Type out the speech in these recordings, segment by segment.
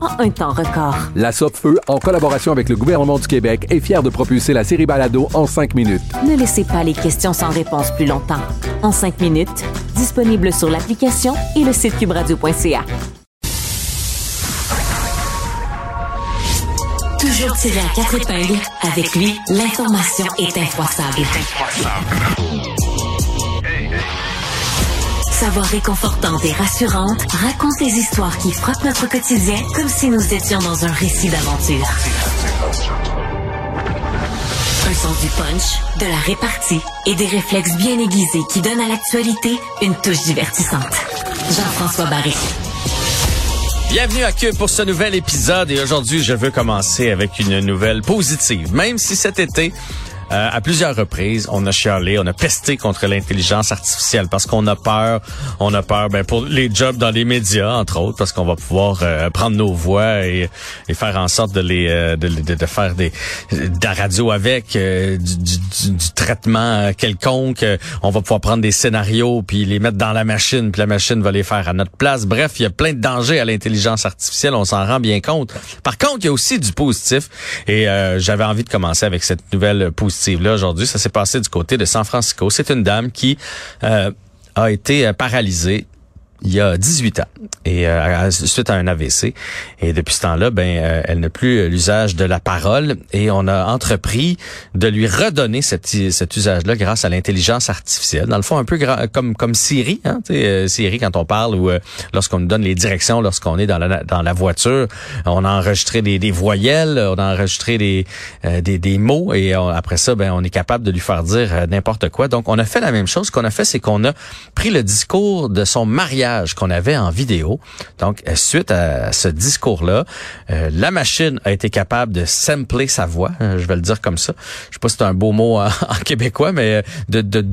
en un temps record. La Feu, en collaboration avec le gouvernement du Québec, est fière de propulser la série Balado en 5 minutes. Ne laissez pas les questions sans réponse plus longtemps. En 5 minutes, disponible sur l'application et le site cubradio.ca. Toujours tiré à quatre épingles, avec lui, l'information est infroissable. Sa voix réconfortante et rassurante raconte les histoires qui frappent notre quotidien comme si nous étions dans un récit d'aventure. Un sens du punch, de la répartie et des réflexes bien aiguisés qui donnent à l'actualité une touche divertissante. Jean-François Barry. Bienvenue à Cube pour ce nouvel épisode et aujourd'hui je veux commencer avec une nouvelle positive. Même si cet été euh, à plusieurs reprises, on a chialé, on a pesté contre l'intelligence artificielle parce qu'on a peur. On a peur ben, pour les jobs dans les médias, entre autres, parce qu'on va pouvoir euh, prendre nos voix et, et, faire en sorte de les euh, de, de, de, faire des de la radio avec du, du, du, traitement quelconque. On va pouvoir prendre des scénarios puis les mettre dans la machine, puis la machine va les faire à notre place. Bref, il y a plein de dangers à l'intelligence artificielle, on s'en rend bien compte. Par contre, il y a aussi du positif et j'avais envie de commencer avec cette nouvelle positive là aujourd'hui. Ça s'est passé du côté de San Francisco. C'est une dame qui euh, a été euh, paralysée il y a 18 ans. Et euh, suite à un AVC et depuis ce temps-là ben euh, elle n'a plus l'usage de la parole. Et on a entrepris de lui redonner cet, cet usage-là grâce à l'intelligence artificielle. Dans le fond un peu comme comme Siri hein euh, Siri quand on parle ou euh, lorsqu'on nous donne les directions lorsqu'on est dans la dans la voiture on a enregistré des, des voyelles on a enregistré des des, des, mots et après ça ben on est capable de lui faire dire n'importe quoi. Donc on a fait la même chose qu'on a fait c'est qu'on a pris le discours de son mariage qu'on avait en vidéo. Donc, euh, suite à ce discours-là, euh, la machine a été capable de sampler sa voix, hein, je vais le dire comme ça. Je sais pas si c'est un beau mot en, québécois, mais euh, de, de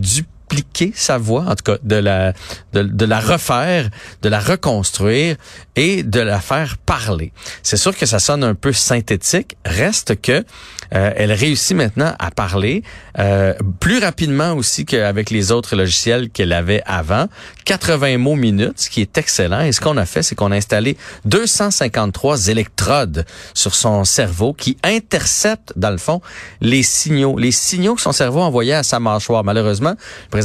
sa voix, en tout cas de la de, de, la refaire, de la reconstruire et de la faire parler. C'est sûr que ça sonne un peu synthétique, reste que euh, elle réussit maintenant à parler euh, plus rapidement aussi qu'avec les autres logiciels qu'elle avait avant. 80 mots minutes, ce qui est excellent. Et ce qu'on a fait, c'est qu'on a installé 253 électrodes sur son cerveau qui interceptent, dans le fond, les signaux. Les signaux que son cerveau envoyait à sa mâchoire. Malheureusement,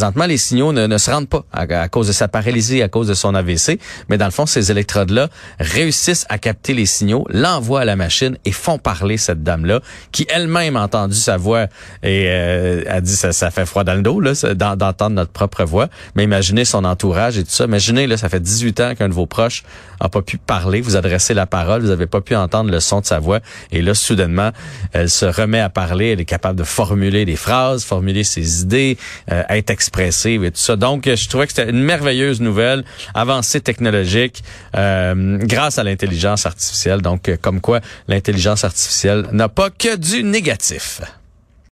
présentement, les signaux ne, se rendent pas à, cause de sa paralysie, à cause de son AVC. Mais dans le fond, ces électrodes-là réussissent à capter les signaux, l'envoient à la machine et font parler cette dame-là qui, elle-même entendu sa voix et euh, a dit ça, ça fait froid dans le dos là d'entendre notre propre voix. Mais imaginez son entourage et tout ça. Imaginez là, ça fait 18 ans qu'un de vos proches a pas pu parler, vous adresser la parole, vous avez pas pu entendre le son de sa voix et là soudainement elle se remet à parler, elle est capable de formuler des phrases, formuler ses idées, euh, être expressive et tout ça. Donc je trouvais que c'était une merveilleuse nouvelle, avancée technologique euh, grâce à l'intelligence artificielle. Donc comme quoi l'intelligence artificielle n'a pas que du négatif.